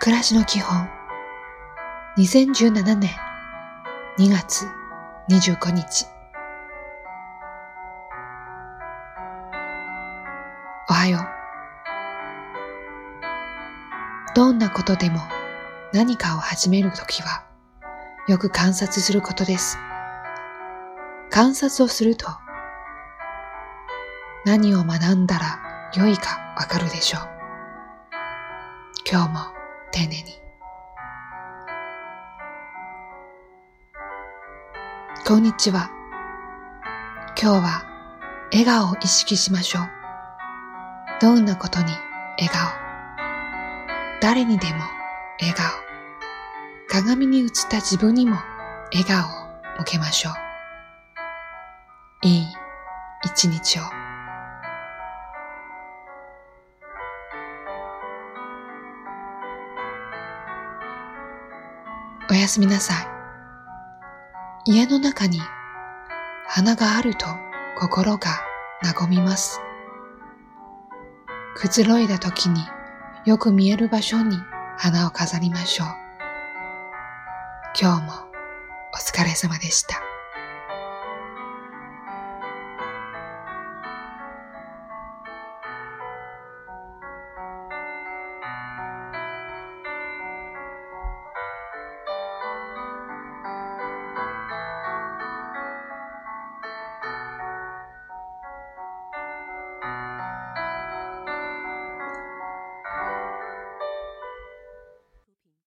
暮らしの基本2017年2月25日おはようどんなことでも何かを始めるときはよく観察することです。観察をすると何を学んだら良いかわかるでしょう。今日も丁寧に。こんにちは。今日は笑顔を意識しましょう。どんなことに笑顔？誰にでも笑顔。鏡に映った自分にも笑顔を向けましょう。いい一日を。おやすみなさい。家の中に花があると心が和みます。くつろいだ時によく見える場所に花を飾りましょう。今日もお疲れ様でした。